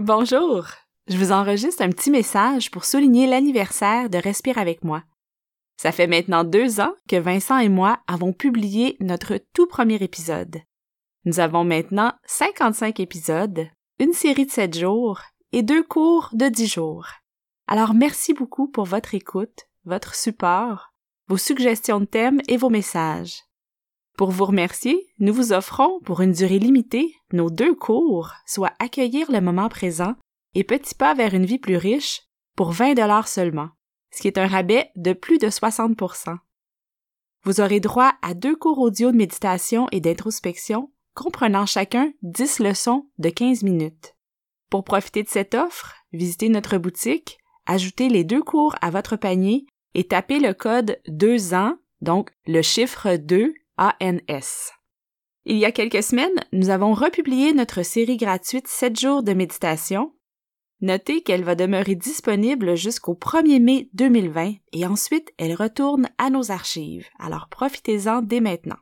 Bonjour! Je vous enregistre un petit message pour souligner l'anniversaire de Respire avec moi. Ça fait maintenant deux ans que Vincent et moi avons publié notre tout premier épisode. Nous avons maintenant 55 épisodes, une série de 7 jours et deux cours de 10 jours. Alors merci beaucoup pour votre écoute, votre support, vos suggestions de thèmes et vos messages. Pour vous remercier, nous vous offrons, pour une durée limitée, nos deux cours, soit Accueillir le moment présent et Petit pas vers une vie plus riche, pour 20 dollars seulement, ce qui est un rabais de plus de 60% Vous aurez droit à deux cours audio de méditation et d'introspection, comprenant chacun 10 leçons de 15 minutes. Pour profiter de cette offre, visitez notre boutique, ajoutez les deux cours à votre panier et tapez le code 2 ans, donc le chiffre 2 ANS. Il y a quelques semaines, nous avons republié notre série gratuite 7 jours de méditation. Notez qu'elle va demeurer disponible jusqu'au 1er mai 2020 et ensuite elle retourne à nos archives, alors profitez-en dès maintenant.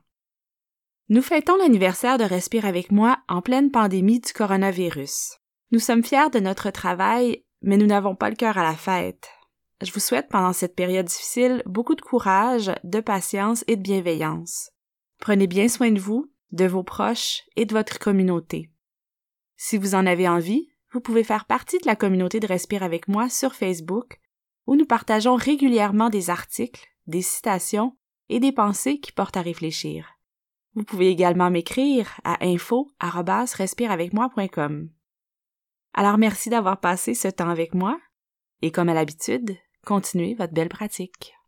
Nous fêtons l'anniversaire de Respire avec moi en pleine pandémie du coronavirus. Nous sommes fiers de notre travail, mais nous n'avons pas le cœur à la fête. Je vous souhaite pendant cette période difficile beaucoup de courage, de patience et de bienveillance. Prenez bien soin de vous, de vos proches et de votre communauté. Si vous en avez envie, vous pouvez faire partie de la communauté de Respire avec moi sur Facebook, où nous partageons régulièrement des articles, des citations et des pensées qui portent à réfléchir. Vous pouvez également m'écrire à info@respireavecmoi.com. Alors merci d'avoir passé ce temps avec moi et comme à l'habitude, continuez votre belle pratique.